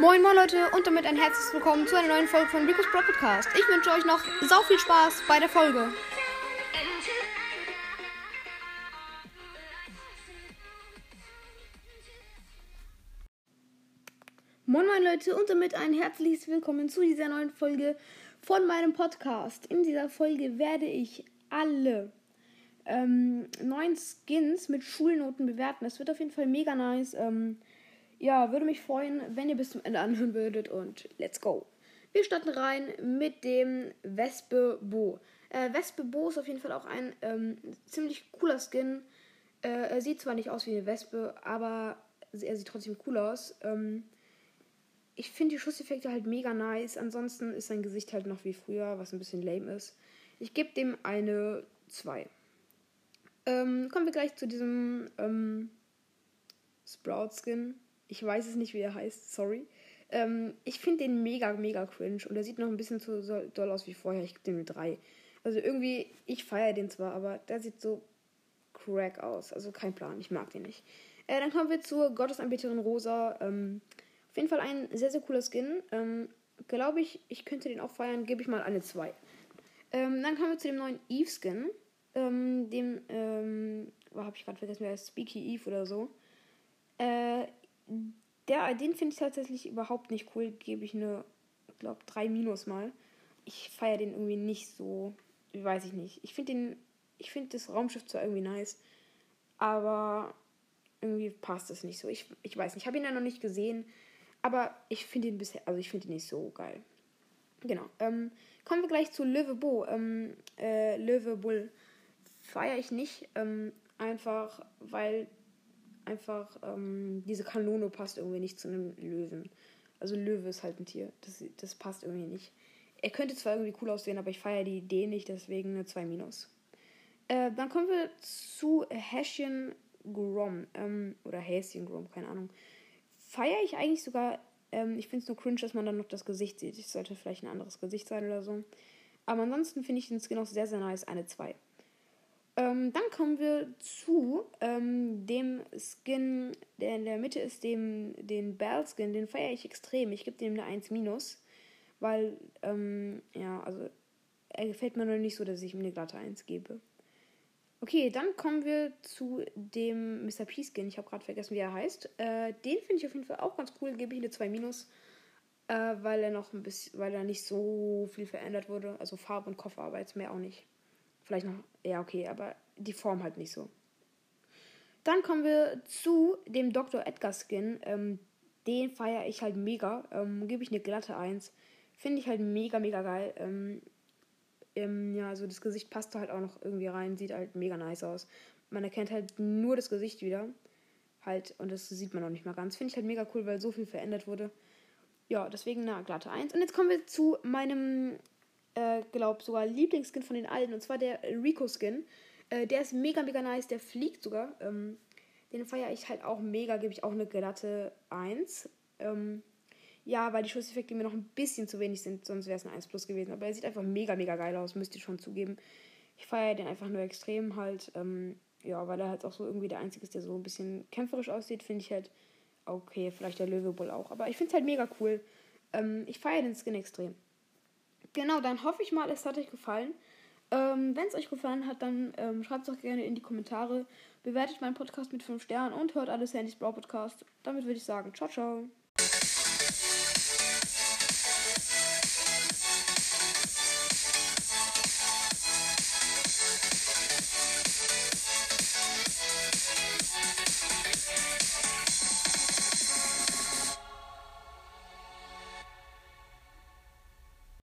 Moin moin Leute und damit ein herzliches Willkommen zu einer neuen Folge von Rico's Pro Podcast. Ich wünsche euch noch sau viel Spaß bei der Folge. Moin moin Leute und damit ein herzliches Willkommen zu dieser neuen Folge von meinem Podcast. In dieser Folge werde ich alle ähm, neuen Skins mit Schulnoten bewerten. Das wird auf jeden Fall mega nice. Ähm, ja, würde mich freuen, wenn ihr bis zum Ende anhören würdet und let's go. Wir starten rein mit dem Wespe Bo. Äh, Wespe Bo ist auf jeden Fall auch ein ähm, ziemlich cooler Skin. Äh, er sieht zwar nicht aus wie eine Wespe, aber er sieht trotzdem cool aus. Ähm, ich finde die Schusseffekte halt mega nice. Ansonsten ist sein Gesicht halt noch wie früher, was ein bisschen lame ist. Ich gebe dem eine 2. Ähm, kommen wir gleich zu diesem ähm, Sprout-Skin. Ich weiß es nicht, wie er heißt, sorry. Ähm, ich finde den mega, mega cringe und er sieht noch ein bisschen zu so doll aus wie vorher. Ich gebe dem eine 3. Also irgendwie, ich feiere den zwar, aber der sieht so crack aus. Also kein Plan, ich mag den nicht. Äh, dann kommen wir zur Gottesanbeterin Rosa. Ähm, auf jeden Fall ein sehr, sehr cooler Skin. Ähm, Glaube ich, ich könnte den auch feiern, gebe ich mal eine 2. Ähm, dann kommen wir zu dem neuen Eve-Skin. Ähm, dem, ähm, oh, habe ich gerade vergessen, wer ist Speaky Eve oder so. Äh, der, den finde ich tatsächlich überhaupt nicht cool. Gebe ich eine, glaube, 3 Minus mal. Ich feiere den irgendwie nicht so. Weiß ich nicht. Ich finde den. Ich finde das Raumschiff zwar irgendwie nice, aber irgendwie passt es nicht so. Ich, ich weiß nicht. Ich habe ihn ja noch nicht gesehen, aber ich finde ihn bisher. Also ich finde ihn nicht so geil. Genau. Ähm, kommen wir gleich zu Löwe Bo. Ähm, äh, Löwe Bull feiere ich nicht. Ähm, einfach weil einfach ähm, diese Kanone passt irgendwie nicht zu einem Löwen. Also Löwe ist halt ein Tier. Das, das passt irgendwie nicht. Er könnte zwar irgendwie cool aussehen, aber ich feiere die Idee nicht, deswegen eine 2 minus. Äh, dann kommen wir zu Häschen Grom. Ähm, oder Häschen Grom, keine Ahnung. Feiere ich eigentlich sogar. Ähm, ich finde es nur cringe, dass man dann noch das Gesicht sieht. Ich sollte vielleicht ein anderes Gesicht sein oder so. Aber ansonsten finde ich den Skin auch sehr, sehr nice. Eine 2. Ähm, dann kommen wir zu ähm, dem Skin, der in der Mitte ist, dem den Bell Skin. Den feiere ich extrem. Ich gebe dem eine 1 minus, weil ähm, ja, also er gefällt mir noch nicht so, dass ich ihm eine glatte 1 gebe. Okay, dann kommen wir zu dem Mr. P Skin. Ich habe gerade vergessen, wie er heißt. Äh, den finde ich auf jeden Fall auch ganz cool. Gebe ich eine 2 minus, äh, weil er noch ein bisschen, weil er nicht so viel verändert wurde. Also Farbe und Koffer, aber jetzt mehr auch nicht. Vielleicht noch, ja, okay, aber die Form halt nicht so. Dann kommen wir zu dem Dr. Edgar Skin. Ähm, den feiere ich halt mega. Ähm, Gebe ich eine glatte 1. Finde ich halt mega, mega geil. Ähm, ähm, ja, also das Gesicht passt halt auch noch irgendwie rein. Sieht halt mega nice aus. Man erkennt halt nur das Gesicht wieder. Halt, und das sieht man noch nicht mal ganz. Finde ich halt mega cool, weil so viel verändert wurde. Ja, deswegen eine glatte 1. Und jetzt kommen wir zu meinem äh, glaube sogar Lieblingsskin von den alten. Und zwar der Rico-Skin. Äh, der ist mega, mega nice. Der fliegt sogar. Ähm, den feiere ich halt auch mega. Gebe ich auch eine glatte 1. Ähm, ja, weil die Schusseffekte mir noch ein bisschen zu wenig sind. Sonst wäre es eine 1 plus gewesen. Aber er sieht einfach mega, mega geil aus. Müsst ihr schon zugeben. Ich feiere den einfach nur extrem halt. Ähm, ja, weil er halt auch so irgendwie der Einzige ist, der so ein bisschen kämpferisch aussieht. Finde ich halt okay. Vielleicht der Löwe wohl auch. Aber ich finde es halt mega cool. Ähm, ich feiere den Skin extrem. Genau, dann hoffe ich mal, es hat euch gefallen. Ähm, Wenn es euch gefallen hat, dann ähm, schreibt es doch gerne in die Kommentare. Bewertet meinen Podcast mit 5 Sternen und hört alles Handys Brawl Podcast. Damit würde ich sagen, ciao, ciao.